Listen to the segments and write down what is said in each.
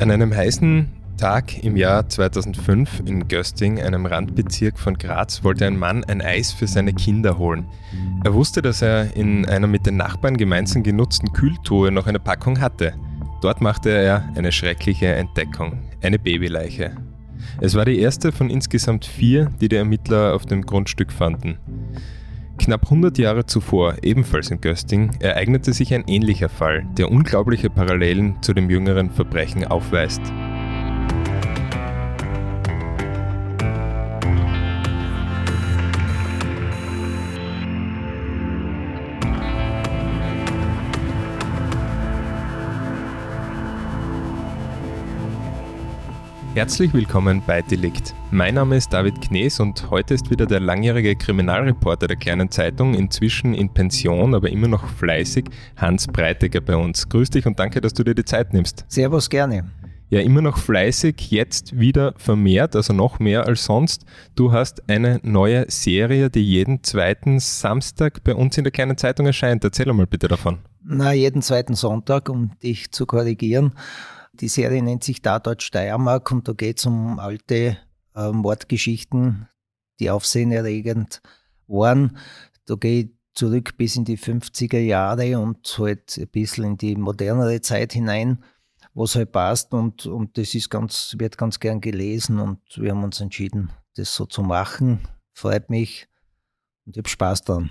An einem heißen Tag im Jahr 2005 in Gösting, einem Randbezirk von Graz, wollte ein Mann ein Eis für seine Kinder holen. Er wusste, dass er in einer mit den Nachbarn gemeinsam genutzten Kühltruhe noch eine Packung hatte. Dort machte er eine schreckliche Entdeckung, eine Babyleiche. Es war die erste von insgesamt vier, die die Ermittler auf dem Grundstück fanden. Knapp 100 Jahre zuvor, ebenfalls in Gösting, ereignete sich ein ähnlicher Fall, der unglaubliche Parallelen zu dem jüngeren Verbrechen aufweist. Herzlich willkommen bei Delikt. Mein Name ist David Knees und heute ist wieder der langjährige Kriminalreporter der kleinen Zeitung, inzwischen in Pension, aber immer noch fleißig, Hans Breitegger bei uns. Grüß dich und danke, dass du dir die Zeit nimmst. Servus, gerne. Ja, immer noch fleißig, jetzt wieder vermehrt, also noch mehr als sonst. Du hast eine neue Serie, die jeden zweiten Samstag bei uns in der kleinen Zeitung erscheint. Erzähl mal bitte davon. Na, jeden zweiten Sonntag, um dich zu korrigieren. Die Serie nennt sich Tatort Steiermark und da geht es um alte äh, Mordgeschichten, die aufsehenerregend waren. Da ich zurück bis in die 50er Jahre und halt ein bisschen in die modernere Zeit hinein, was halt passt und, und das ist ganz, wird ganz gern gelesen und wir haben uns entschieden, das so zu machen. Freut mich und ich habe Spaß dran.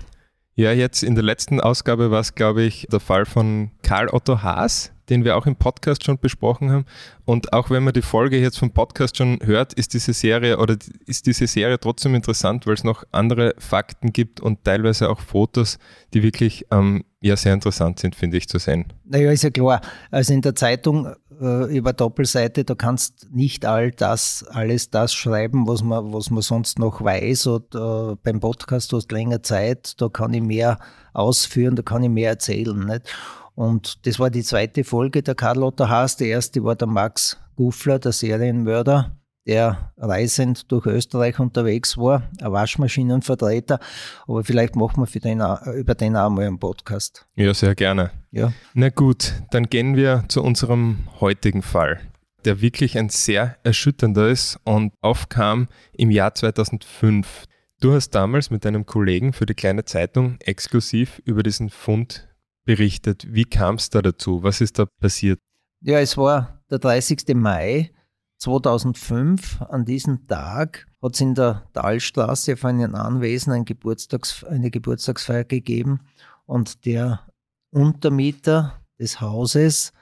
Ja, jetzt in der letzten Ausgabe war es, glaube ich, der Fall von Karl Otto Haas, den wir auch im Podcast schon besprochen haben. Und auch wenn man die Folge jetzt vom Podcast schon hört, ist diese Serie oder ist diese Serie trotzdem interessant, weil es noch andere Fakten gibt und teilweise auch Fotos, die wirklich ähm, ja sehr interessant sind, finde ich, zu sehen. Naja, ist ja klar. Also in der Zeitung äh, über Doppelseite, da kannst nicht all das, alles das schreiben, was man, was man sonst noch weiß. Und äh, beim Podcast du hast länger Zeit, da kann ich mehr ausführen, da kann ich mehr erzählen. Nicht? Und das war die zweite Folge der Karl Otto Haas. Die erste war der Max Guffler, der Serienmörder, der reisend durch Österreich unterwegs war, ein Waschmaschinenvertreter. Aber vielleicht machen wir für den, über den auch mal einen Podcast. Ja, sehr gerne. Ja. Na gut, dann gehen wir zu unserem heutigen Fall, der wirklich ein sehr erschütternder ist und aufkam im Jahr 2005. Du hast damals mit deinem Kollegen für die kleine Zeitung exklusiv über diesen Fund berichtet. Wie kam es da dazu? Was ist da passiert? Ja, es war der 30. Mai 2005. An diesem Tag hat es in der Talstraße auf einem Anwesen ein Geburtstags, eine Geburtstagsfeier gegeben und der Untermieter des Hauses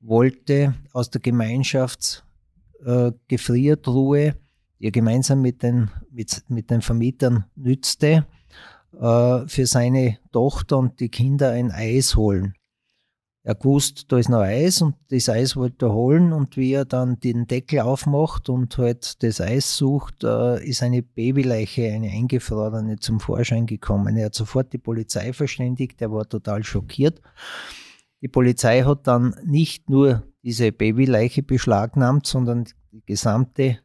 wollte aus der Gemeinschaftsgefriertruhe, äh, die er gemeinsam mit den, mit, mit den Vermietern nützte, äh, für seine Tochter und die Kinder ein Eis holen. Er gewusst, da ist noch Eis und das Eis wollte er holen und wie er dann den Deckel aufmacht und halt das Eis sucht, äh, ist eine Babyleiche, eine eingefrorene zum Vorschein gekommen. Er hat sofort die Polizei verständigt, er war total schockiert. Die Polizei hat dann nicht nur diese Babyleiche beschlagnahmt, sondern die gesamte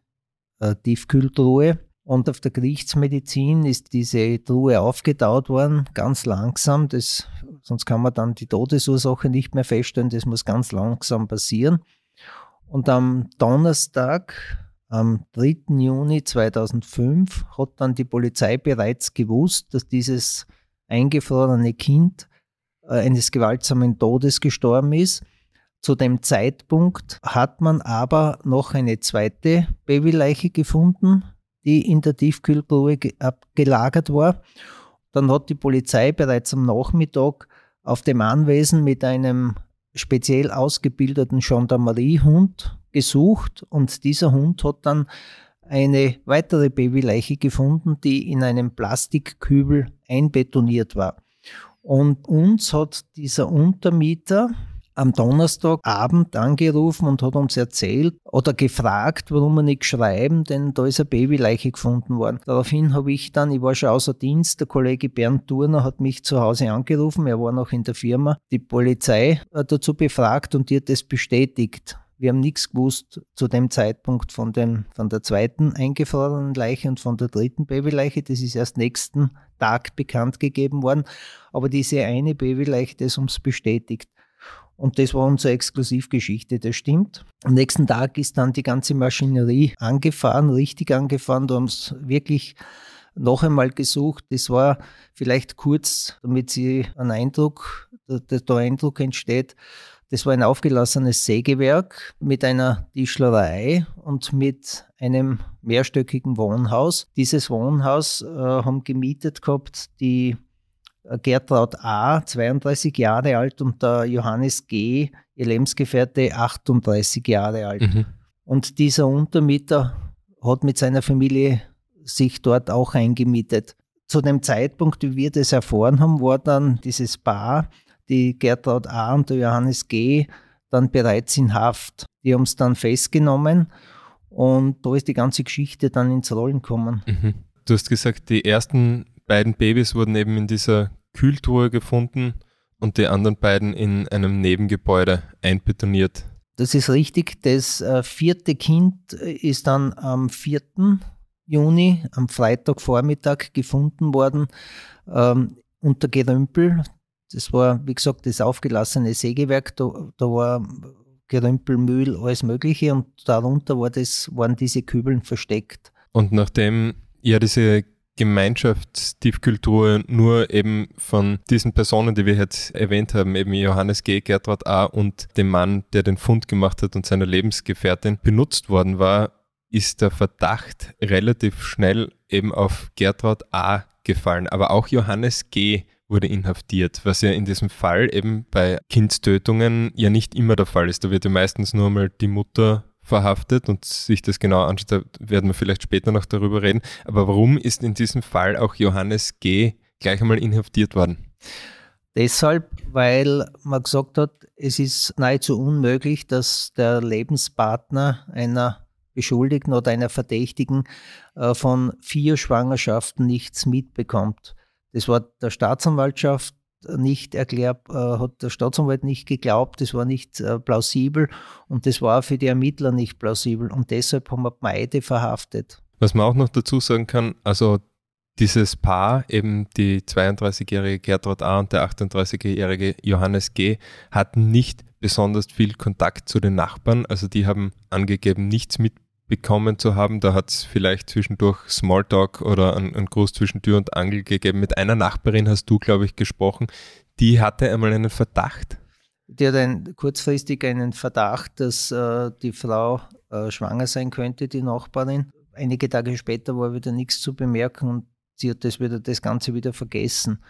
äh, Tiefkühltruhe und auf der Gerichtsmedizin ist diese Truhe aufgetaut worden, ganz langsam. Das, sonst kann man dann die Todesursache nicht mehr feststellen. Das muss ganz langsam passieren. Und am Donnerstag, am 3. Juni 2005, hat dann die Polizei bereits gewusst, dass dieses eingefrorene Kind äh, eines gewaltsamen Todes gestorben ist. Zu dem Zeitpunkt hat man aber noch eine zweite Babyleiche gefunden, die in der Tiefkühltruhe gelagert war. Dann hat die Polizei bereits am Nachmittag auf dem Anwesen mit einem speziell ausgebildeten Gendarmeriehund gesucht und dieser Hund hat dann eine weitere Babyleiche gefunden, die in einem Plastikkübel einbetoniert war. Und uns hat dieser Untermieter am Donnerstagabend angerufen und hat uns erzählt oder gefragt, warum wir nicht schreiben, denn da ist eine Babyleiche gefunden worden. Daraufhin habe ich dann, ich war schon außer Dienst, der Kollege Bernd Turner hat mich zu Hause angerufen, er war noch in der Firma, die Polizei dazu befragt und hat das bestätigt. Wir haben nichts gewusst zu dem Zeitpunkt von, dem, von der zweiten eingefrorenen Leiche und von der dritten Babyleiche. Das ist erst nächsten Tag bekannt gegeben worden. Aber diese eine Babyleiche, das uns bestätigt. Und das war unsere Exklusivgeschichte, das stimmt. Am nächsten Tag ist dann die ganze Maschinerie angefahren, richtig angefahren. Da haben sie wirklich noch einmal gesucht. Das war vielleicht kurz, damit sie einen Eindruck, der, der Eindruck entsteht. Das war ein aufgelassenes Sägewerk mit einer Tischlerei und mit einem mehrstöckigen Wohnhaus. Dieses Wohnhaus äh, haben gemietet gehabt die Gertraud A., 32 Jahre alt, und der Johannes G., ihr Lebensgefährte, 38 Jahre alt. Mhm. Und dieser Untermieter hat mit seiner Familie sich dort auch eingemietet. Zu dem Zeitpunkt, wie wir das erfahren haben, war dann dieses Paar, die Gertraud A. und der Johannes G., dann bereits in Haft. Die haben es dann festgenommen und da ist die ganze Geschichte dann ins Rollen gekommen. Mhm. Du hast gesagt, die ersten beiden Babys wurden eben in dieser Kühltruhe gefunden und die anderen beiden in einem Nebengebäude einbetoniert. Das ist richtig. Das äh, vierte Kind ist dann am 4. Juni, am Freitagvormittag, gefunden worden ähm, unter Gerümpel. Das war, wie gesagt, das aufgelassene Sägewerk. Da, da war Gerümpel, Müll, alles Mögliche und darunter war das, waren diese Kübeln versteckt. Und nachdem ja diese Gemeinschaftstiefkultur nur eben von diesen Personen, die wir jetzt erwähnt haben, eben Johannes G., Gertrud A. und dem Mann, der den Fund gemacht hat und seiner Lebensgefährtin benutzt worden war, ist der Verdacht relativ schnell eben auf Gertrud A. gefallen. Aber auch Johannes G. wurde inhaftiert, was ja in diesem Fall eben bei Kindstötungen ja nicht immer der Fall ist. Da wird ja meistens nur mal die Mutter verhaftet und sich das genau anschaut, da werden wir vielleicht später noch darüber reden. Aber warum ist in diesem Fall auch Johannes G. gleich einmal inhaftiert worden? Deshalb, weil man gesagt hat, es ist nahezu unmöglich, dass der Lebenspartner einer Beschuldigten oder einer Verdächtigen äh, von vier Schwangerschaften nichts mitbekommt. Das war der Staatsanwaltschaft nicht erklärt, äh, hat der Staatsanwalt nicht geglaubt, das war nicht äh, plausibel und das war für die Ermittler nicht plausibel und deshalb haben wir beide verhaftet. Was man auch noch dazu sagen kann, also dieses Paar, eben die 32-jährige Gertrud A. und der 38-jährige Johannes G., hatten nicht besonders viel Kontakt zu den Nachbarn. Also die haben angegeben, nichts mitbekommen zu haben. Da hat es vielleicht zwischendurch Smalltalk oder einen Gruß zwischen Tür und Angel gegeben. Mit einer Nachbarin hast du, glaube ich, gesprochen. Die hatte einmal einen Verdacht. Die hat ein, kurzfristig einen Verdacht, dass äh, die Frau äh, schwanger sein könnte, die Nachbarin. Einige Tage später war wieder nichts zu bemerken und sie hat das, wieder, das Ganze wieder vergessen.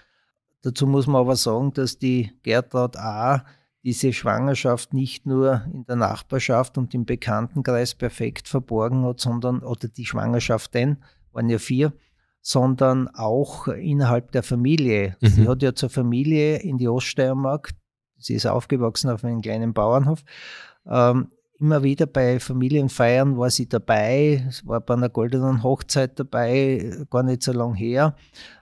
Dazu muss man aber sagen, dass die Gertraud A diese Schwangerschaft nicht nur in der Nachbarschaft und im Bekanntenkreis perfekt verborgen hat, sondern, oder die Schwangerschaften, waren ja vier, sondern auch innerhalb der Familie. Mhm. Sie hat ja zur Familie in die Oststeiermark, sie ist aufgewachsen auf einem kleinen Bauernhof, ähm, immer wieder bei Familienfeiern war sie dabei, war bei einer goldenen Hochzeit dabei, gar nicht so lang her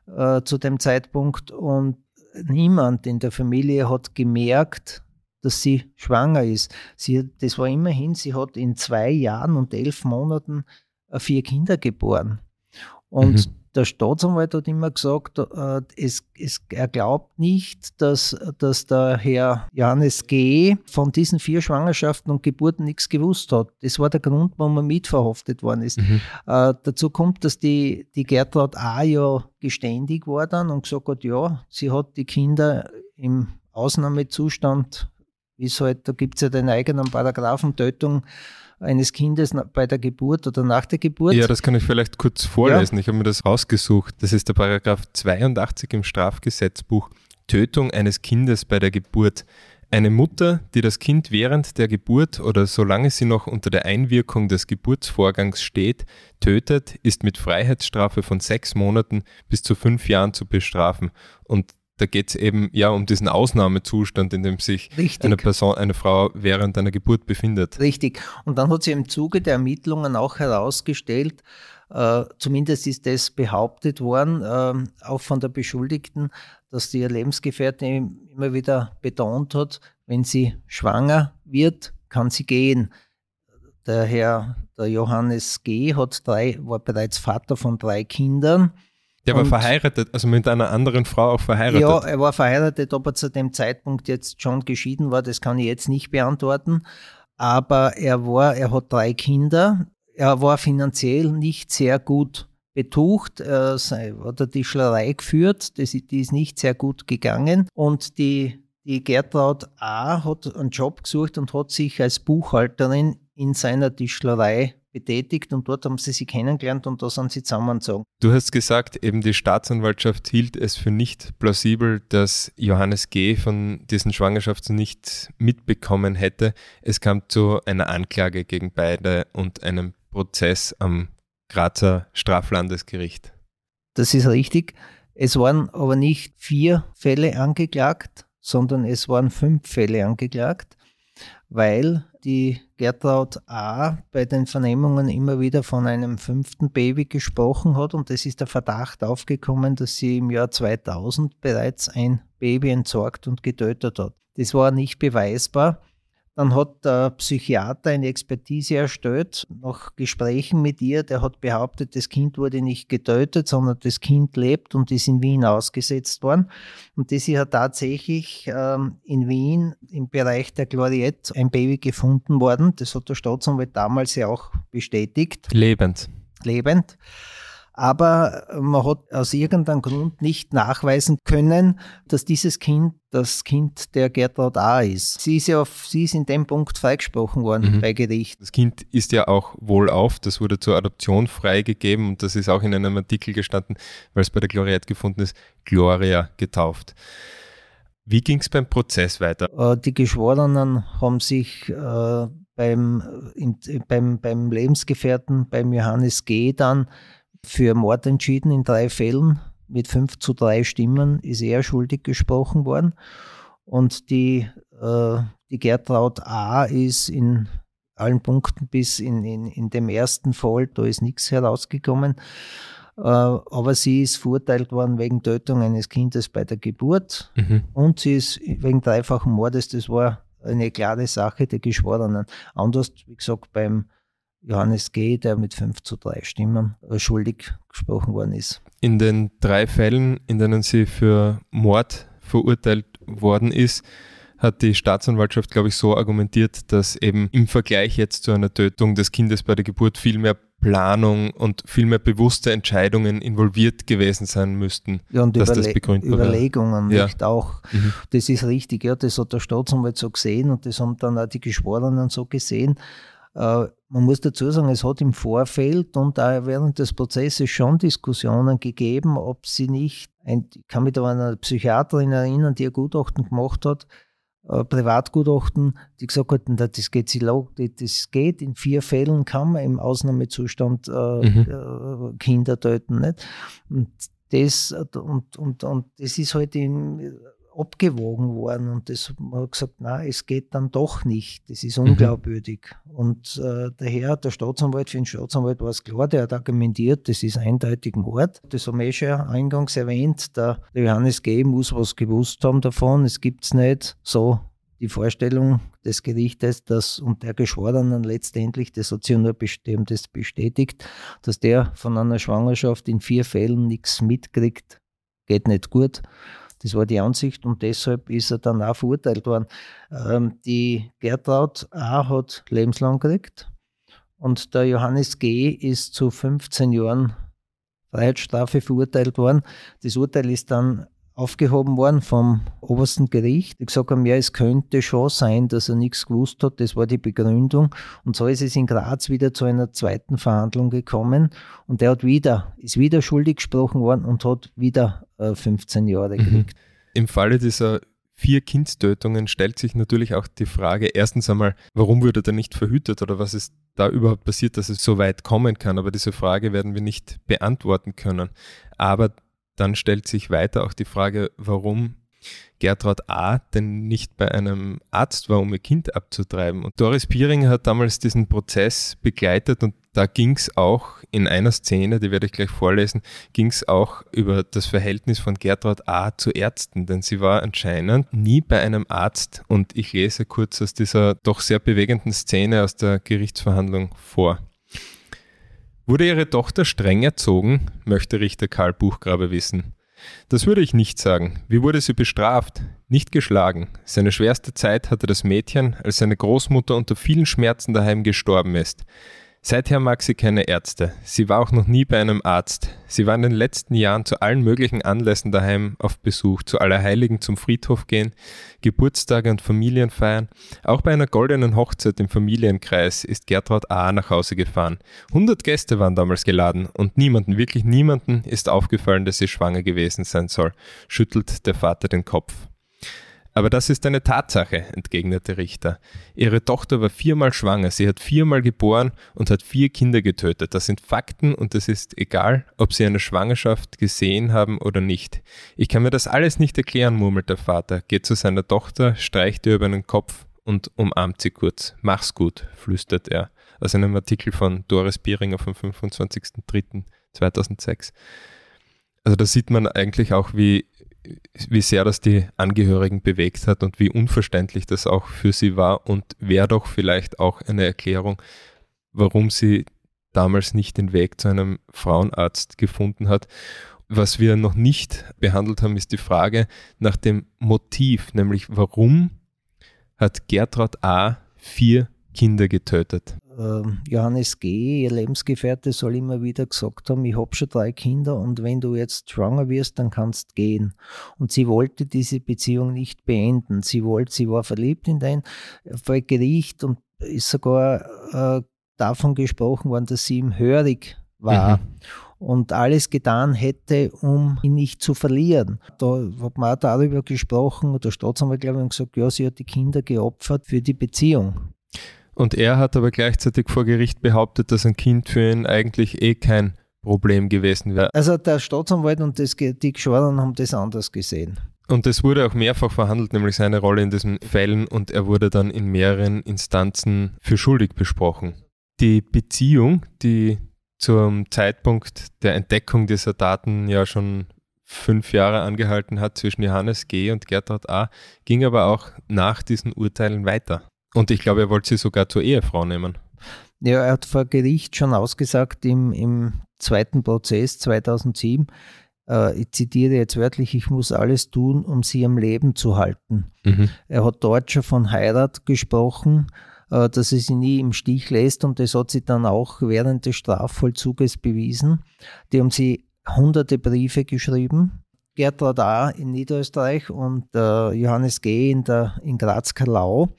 äh, zu dem Zeitpunkt und niemand in der Familie hat gemerkt, dass sie schwanger ist. Sie, das war immerhin, sie hat in zwei Jahren und elf Monaten äh, vier Kinder geboren. Und mhm der Staatsanwalt hat immer gesagt, äh, es, es, er glaubt nicht, dass, dass der Herr Johannes G. von diesen vier Schwangerschaften und Geburten nichts gewusst hat. Das war der Grund, warum er mitverhaftet worden ist. Mhm. Äh, dazu kommt, dass die, die Gertraud A. ja geständig war dann und gesagt hat, ja, sie hat die Kinder im Ausnahmezustand, wie es halt, da gibt es ja den eigenen Paragraphen Tötung eines Kindes bei der Geburt oder nach der Geburt. Ja, das kann ich vielleicht kurz vorlesen. Ja. Ich habe mir das rausgesucht. Das ist der Paragraph 82 im Strafgesetzbuch. Tötung eines Kindes bei der Geburt. Eine Mutter, die das Kind während der Geburt oder solange sie noch unter der Einwirkung des Geburtsvorgangs steht, tötet, ist mit Freiheitsstrafe von sechs Monaten bis zu fünf Jahren zu bestrafen. Und da geht es eben ja um diesen Ausnahmezustand, in dem sich Richtig. eine Person, eine Frau während einer Geburt befindet. Richtig. Und dann hat sie im Zuge der Ermittlungen auch herausgestellt, äh, zumindest ist das behauptet worden, äh, auch von der Beschuldigten, dass die ihr Lebensgefährtin immer wieder betont hat, wenn sie schwanger wird, kann sie gehen. Der Herr, der Johannes G. Hat drei, war bereits Vater von drei Kindern Der war verheiratet, also mit einer anderen Frau auch verheiratet. Ja, er war verheiratet, ob er zu dem Zeitpunkt jetzt schon geschieden war, das kann ich jetzt nicht beantworten. Aber er war, er hat drei Kinder. Er war finanziell nicht sehr gut betucht, er hat eine Tischlerei geführt, das, die ist nicht sehr gut gegangen. Und die, die Gertraud A. hat einen Job gesucht und hat sich als Buchhalterin in seiner Tischlerei betätigt und dort haben sie sich kennengelernt und da sind sie zusammengezogen. Du hast gesagt, eben die Staatsanwaltschaft hielt es für nicht plausibel, dass Johannes G. von diesen Schwangerschaften nicht mitbekommen hätte. Es kam zu einer Anklage gegen beide und einem Prozess am Grazer Straflandesgericht. Das ist richtig. Es waren aber nicht vier Fälle angeklagt, sondern es waren fünf Fälle angeklagt, weil die Gertraud A. bei den Vernehmungen immer wieder von einem fünften Baby gesprochen hat und es ist der Verdacht aufgekommen, dass sie im Jahr 2000 bereits ein Baby entsorgt und getötet hat. Das war nicht beweisbar. Dann hat der Psychiater eine Expertise erstellt, nach Gesprächen mit ihr. Der hat behauptet, das Kind wurde nicht getötet, sondern das Kind lebt und ist in Wien ausgesetzt worden. Und das ist ja tatsächlich ähm, in Wien im Bereich der Gloriette ein Baby gefunden worden. Das hat der Staatsanwalt damals ja auch bestätigt. Lebend. Lebend aber man hat aus irgendeinem Grund nicht nachweisen können, dass dieses Kind das Kind der Gertraud A. ist. Sie ist ja auf, sie ist in dem Punkt freigesprochen worden mhm. bei Gericht. Das Kind ist ja auch wohlauf, das wurde zur Adoption freigegeben und das ist auch in einem Artikel gestanden, weil es bei der Gloriette gefunden ist, Gloria getauft. Wie ging es beim Prozess weiter? Äh, die Geschworenen haben sich äh, beim, in, beim, beim Lebensgefährten, beim Johannes G. dann für Mord entschieden in drei Fällen. Mit fünf zu drei Stimmen ist er schuldig gesprochen worden. Und die, äh, die Gertraud A. ist in allen Punkten bis in, in, in dem ersten Fall, da ist nichts herausgekommen. Äh, aber sie ist verurteilt worden wegen Tötung eines Kindes bei der Geburt mhm. und sie ist wegen dreifachen Mordes, das war eine klare Sache der Geschworenen. Anders, wie gesagt, beim Johannes G., der mit 5 zu 3 Stimmen äh, schuldig gesprochen worden ist. In den drei Fällen, in denen sie für Mord verurteilt worden ist, hat die Staatsanwaltschaft, glaube ich, so argumentiert, dass eben im Vergleich jetzt zu einer Tötung des Kindes bei der Geburt viel mehr Planung und viel mehr bewusste Entscheidungen involviert gewesen sein müssten, ja, und dass Überle das begründbar Überlegungen ja. nicht auch. Mhm. Das ist richtig, ja, das hat der Staatsanwalt so gesehen und das haben dann auch die Geschworenen so gesehen. Äh, man muss dazu sagen, es hat im Vorfeld und auch während des Prozesses schon Diskussionen gegeben, ob sie nicht, ich kann mich da an eine Psychiaterin erinnern, die ein Gutachten gemacht hat, ein Privatgutachten, die gesagt hat, das geht, das geht in vier Fällen, kann man im Ausnahmezustand äh, mhm. Äh, Kinder töten. Nicht? Und das, und, und, und das ist halt in, abgewogen worden und das man hat gesagt, na, es geht dann doch nicht. Das ist mhm. unglaubwürdig. Mhm. Und äh, daher der Staatsanwalt, für den Staatsanwalt war es klar, der hat argumentiert, das ist eindeutig Mord. Das haben wir eh schon eingangs erwähnt. Der, Johannes G. muss was gewusst haben davon. Es gibt es nicht. So die Vorstellung des Gerichtes, dass und der Geschworenen letztendlich, das hat sich nur das bestätigt, dass der von einer Schwangerschaft in vier Fällen nichts mitkriegt, geht nicht gut. Das war die Ansicht und deshalb ist er dann auch verurteilt worden. Ähm, die Gertraud A. hat lebenslang gekriegt und der Johannes G. ist zu 15 Jahren Freiheitsstrafe verurteilt worden. Das Urteil ist dann aufgehoben worden vom obersten Gericht. Ich gesagt haben, ja, es könnte schon sein, dass er nichts gewusst hat. Das war die Begründung. Und so ist es in Graz wieder zu einer zweiten Verhandlung gekommen. Und er hat wieder, ist wieder schuldig gesprochen worden und hat wieder äh, 15 Jahre mhm. gekriegt. Im Falle dieser vier Kindstötungen stellt sich natürlich auch die Frage, erstens einmal, warum wurde er nicht verhütet oder was ist da überhaupt passiert, dass es so weit kommen kann. Aber diese Frage werden wir nicht beantworten können. Aber dann stellt sich weiter auch die Frage, warum Gertraud A. denn nicht bei einem Arzt war, um ihr Kind abzutreiben. Und Doris Piering hat damals diesen Prozess begleitet und da ging es auch in einer Szene, die werde ich gleich vorlesen, ging es auch über das Verhältnis von Gertraud A. zu Ärzten, denn sie war anscheinend nie bei einem Arzt und ich lese kurz aus dieser doch sehr bewegenden Szene aus der Gerichtsverhandlung vor. Wurde ihre Tochter streng erzogen, möchte Richter Karl Buchgrabe wissen. Das würde ich nicht sagen. Wie wurde sie bestraft? Nicht geschlagen. Seine schwerste Zeit hatte das Mädchen, als seine Großmutter unter vielen Schmerzen daheim gestorben ist. Seither mag sie keine Ärzte. Sie war auch noch nie bei einem Arzt. Sie war in den letzten Jahren zu allen möglichen Anlässen daheim auf Besuch, zu Allerheiligen zum Friedhof gehen, Geburtstage und Familienfeiern. Auch bei einer goldenen Hochzeit im Familienkreis ist Gertraud A. nach Hause gefahren. Hundert Gäste waren damals geladen und niemanden, wirklich niemanden ist aufgefallen, dass sie schwanger gewesen sein soll, schüttelt der Vater den Kopf. Aber das ist eine Tatsache, entgegnete Richter. Ihre Tochter war viermal schwanger, sie hat viermal geboren und hat vier Kinder getötet. Das sind Fakten und es ist egal, ob sie eine Schwangerschaft gesehen haben oder nicht. Ich kann mir das alles nicht erklären, murmelt der Vater, geht zu seiner Tochter, streicht ihr über den Kopf und umarmt sie kurz. Mach's gut, flüstert er aus einem Artikel von Doris Bieringer vom 25.03.2006. Also da sieht man eigentlich auch, wie wie sehr das die Angehörigen bewegt hat und wie unverständlich das auch für sie war und wäre doch vielleicht auch eine Erklärung, warum sie damals nicht den Weg zu einem Frauenarzt gefunden hat. Was wir noch nicht behandelt haben, ist die Frage nach dem Motiv, nämlich warum hat Gertrud A. vier Kinder getötet? Ähm, Johannes G., ihr Lebensgefährte, soll immer wieder gesagt haben, ich habe schon drei Kinder und wenn du jetzt schwanger wirst, dann kannst gehen. Und sie wollte diese Beziehung nicht beenden. Sie wollte, sie war verliebt in den vor Gericht und ist sogar äh, davon gesprochen worden, dass sie ihm hörig war. Mhm. Und alles getan hätte, um ihn nicht zu verlieren. Da hat man auch darüber gesprochen, der Staatsanwalt, glaube ich, gesagt, ja, sie hat die Kinder geopfert für die Beziehung. Und er hat aber gleichzeitig vor Gericht behauptet, dass ein Kind für ihn eigentlich eh kein Problem gewesen wäre. Also der Staatsanwalt und das, die Geschworenen haben das anders gesehen. Und es wurde auch mehrfach verhandelt, nämlich seine Rolle in diesen Fällen, und er wurde dann in mehreren Instanzen für schuldig besprochen. Die Beziehung, die zum Zeitpunkt der Entdeckung dieser Daten ja schon fünf Jahre angehalten hat zwischen Johannes G. und Gertrud A., ging aber auch nach diesen Urteilen weiter. Und ich glaube, er wollte sie sogar zur Ehefrau nehmen. Ja, er hat vor Gericht schon ausgesagt im, im zweiten Prozess 2007, äh, ich zitiere jetzt wörtlich, ich muss alles tun, um sie am Leben zu halten. Mhm. Er hat dort schon von Heirat gesprochen, äh, dass er sie nie im Stich lässt und das hat sie dann auch während des Strafvollzuges bewiesen. Die haben sie hunderte Briefe geschrieben. Gertrud A. in Niederösterreich und äh, Johannes G. in, der, in Graz-Karlau.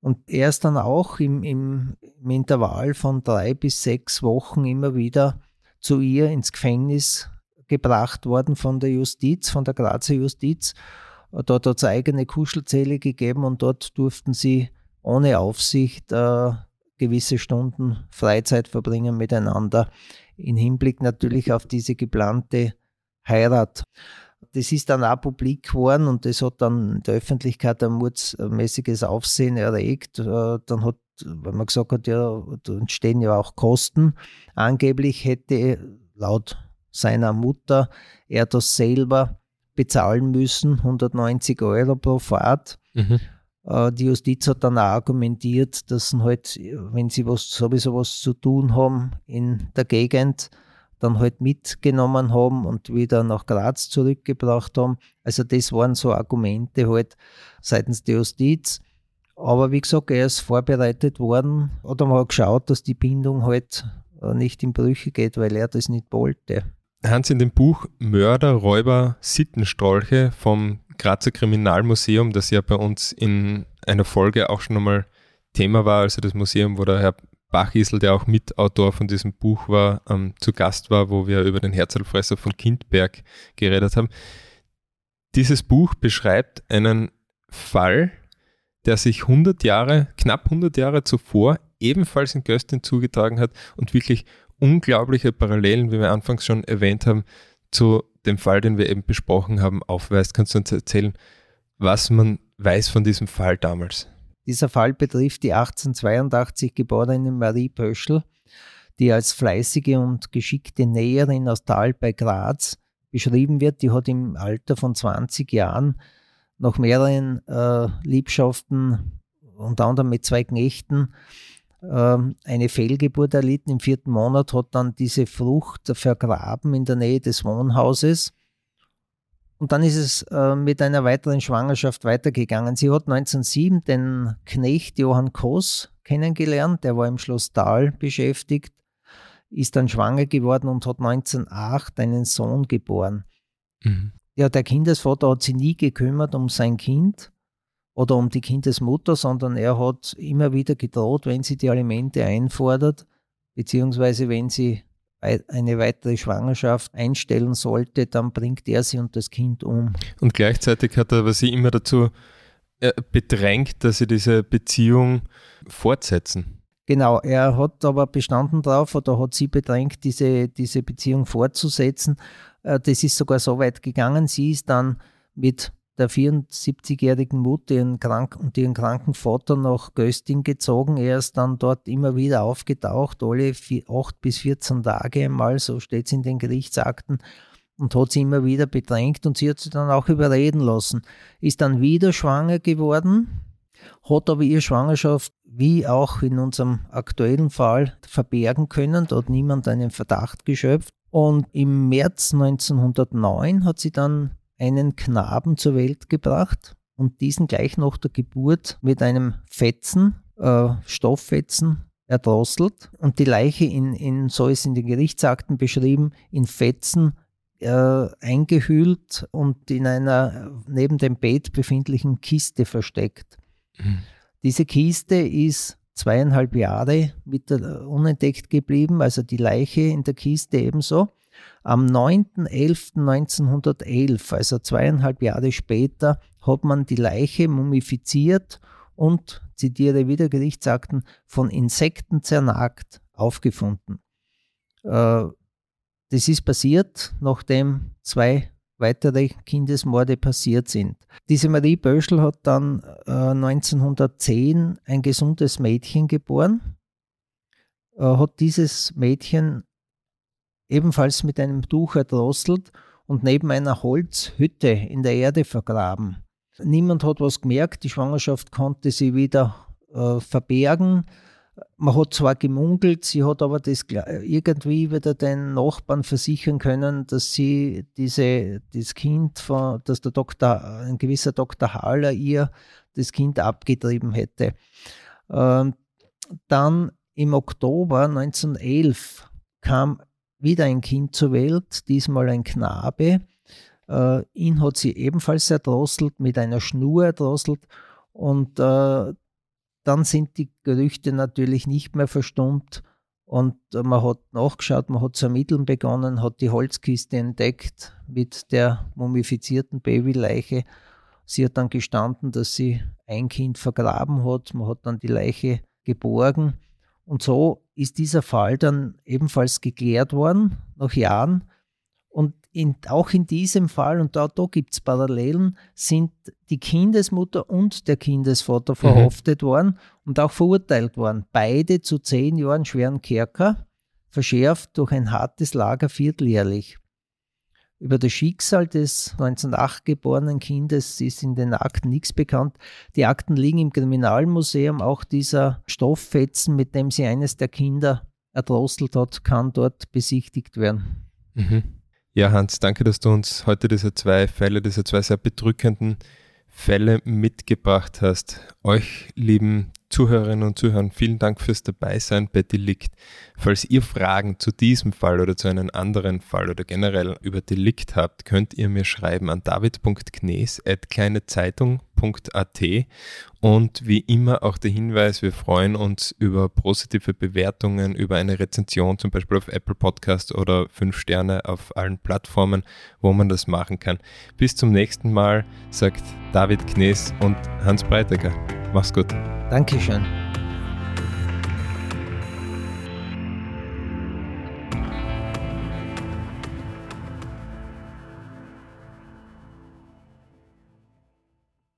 Und er ist dann auch im, im, im Intervall von drei bis sechs Wochen immer wieder zu ihr ins Gefängnis gebracht worden von der Justiz, von der Grazer Justiz. Dort hat es eigene Kuschelzelle gegeben und dort durften sie ohne Aufsicht äh, gewisse Stunden Freizeit verbringen miteinander, im Hinblick natürlich auf diese geplante Heirat das ist dann auch publik geworden und das hat dann in der Öffentlichkeit ein mutsmäßiges Aufsehen erregt. Äh, dann hat, weil man gesagt hat, ja, da entstehen ja auch Kosten. Angeblich hätte laut seiner Mutter er das selber bezahlen müssen, 190 Euro pro Fahrt. Mhm. Äh, die Justiz hat dann auch argumentiert, dass halt, wenn sie was, sowieso was zu tun haben in der Gegend, dann halt mitgenommen haben und wieder nach Graz zurückgebracht haben. Also das waren so Argumente halt seitens der Justiz. Aber wie gesagt, er ist vorbereitet worden oder man hat geschaut, dass die Bindung halt äh, nicht in Brüche geht, weil er das nicht wollte. Hans, in dem Buch Mörder, Räuber, Sittenstrolche vom Grazer Kriminalmuseum, das ja bei uns in einer Folge auch schon einmal Thema war, also das Museum, wo der Herr Bachisel, der auch Mitautor von diesem Buch war, ähm, zu Gast war, wo wir über den Herzalfresser von Kindberg geredet haben. Dieses Buch beschreibt einen Fall, der sich 100 Jahre, knapp 100 Jahre zuvor ebenfalls in Göstin zugetragen hat und wirklich unglaubliche Parallelen, wie wir anfangs schon erwähnt haben, zu dem Fall, den wir eben besprochen haben, aufweist. Kannst du uns erzählen, was man weiß von diesem Fall damals? Dieser Fall betrifft die 1882 geborene Marie Pöschl, die als fleißige und geschickte Näherin aus Tal bei Graz beschrieben wird. Die hat im Alter von 20 Jahren nach mehreren äh, Liebschaften, unter anderem mit zwei Knechten, ähm, eine Fehlgeburt erlitten. Im vierten Monat hat dann diese Frucht vergraben in der Nähe des Wohnhauses. Und dann ist es äh, mit einer weiteren Schwangerschaft weitergegangen. Sie hat 1907 den Knecht Johann Koss kennengelernt, der war im Schloss Dahl beschäftigt, ist dann schwanger geworden und hat 1908 einen Sohn geboren. Mhm. Ja, der Kindesvater hat sich nie gekümmert um sein Kind oder um die Kindesmutter, sondern er hat immer wieder gedroht, wenn sie die Alimente einfordert, beziehungsweise wenn sie eine weitere Schwangerschaft einstellen sollte, dann bringt er sie und das Kind um. Und gleichzeitig hat er aber sie immer dazu äh, bedrängt, dass sie diese Beziehung fortsetzen. Genau, er hat aber bestanden darauf oder hat sie bedrängt, diese, diese Beziehung fortzusetzen. Äh, das ist sogar so weit gegangen. Sie ist dann mit der 74-jährigen Mutter ihren krank und ihren kranken Vater nach Gösting gezogen. Er ist dann dort immer wieder aufgetaucht, alle 8 bis 14 Tage einmal, so steht es in den Gerichtsakten, und hat sie immer wieder bedrängt und sie hat sie dann auch überreden lassen. Ist dann wieder schwanger geworden, hat aber ihre Schwangerschaft, wie auch in unserem aktuellen Fall, verbergen können. Da hat niemand einen Verdacht geschöpft. Und im März 1909 hat sie dann einen Knaben zur Welt gebracht und diesen gleich nach der Geburt mit einem Fetzen, äh, Stofffetzen erdrosselt und die Leiche in, in, so ist in den Gerichtsakten beschrieben, in Fetzen äh, eingehüllt und in einer neben dem Bett befindlichen Kiste versteckt. Mhm. Diese Kiste ist zweieinhalb Jahre mit der, unentdeckt geblieben, also die Leiche in der Kiste ebenso. Am 9.11.1911, also zweieinhalb Jahre später, hat man die Leiche mumifiziert und, zitiere wieder Gerichtsakten, von Insekten zernagt aufgefunden. Äh, das ist passiert, nachdem zwei weitere Kindesmorde passiert sind. Diese Marie Böschel hat dann 1910 äh, ein gesundes Mädchen geboren, äh, hat dieses Mädchen ebenfalls mit einem Tuch erdrosselt und neben einer Holzhütte in der Erde vergraben. Niemand hat was gemerkt, die Schwangerschaft konnte sie wieder äh, verbergen. Man hat zwar gemunkelt, sie hat aber das irgendwie wieder den Nachbarn versichern können, dass sie diese, das Kind von, dass der Doktor, ein gewisser Dr. Haller ihr das Kind abgetrieben hätte. Ähm, dann im Oktober 1911 kam wieder ein Kind zur Welt, diesmal ein Knabe. Äh, ihn hat sie ebenfalls erdrosselt, mit einer Schnur erdrosselt. Und äh, dann sind die Gerüchte natürlich nicht mehr verstummt. Und äh, man hat nachgeschaut, man hat zu ermitteln begonnen, hat die Holzkiste entdeckt mit der mumifizierten Babyleiche. Sie hat dann gestanden, dass sie ein Kind vergraben hat. Man hat dann die Leiche geborgen. Und so ist dieser Fall dann ebenfalls geklärt worden, nach Jahren. Und in, auch in diesem Fall, und da, da gibt es Parallelen, sind die Kindesmutter und der Kindesvater mhm. verhaftet mhm. worden und auch verurteilt worden. Beide zu zehn Jahren schweren Kerker, verschärft durch ein hartes Lager vierteljährlich. Über das Schicksal des 1908 geborenen Kindes ist in den Akten nichts bekannt. Die Akten liegen im Kriminalmuseum. Auch dieser Stofffetzen, mit dem sie eines der Kinder erdrosselt hat, kann dort besichtigt werden. Mhm. Ja, Hans, danke, dass du uns heute diese zwei Fälle, diese zwei sehr bedrückenden Fälle mitgebracht hast. Euch, lieben Zuhörerinnen und Zuhörer, vielen Dank fürs Dabeisein bei Delikt. Falls ihr Fragen zu diesem Fall oder zu einem anderen Fall oder generell über Delikt habt, könnt ihr mir schreiben an david.knes.kleinezeitung.at und wie immer auch der Hinweis, wir freuen uns über positive Bewertungen, über eine Rezension zum Beispiel auf Apple Podcast oder fünf Sterne auf allen Plattformen, wo man das machen kann. Bis zum nächsten Mal, sagt David Knes und Hans Breitecker. Mach's gut. Dankeschön.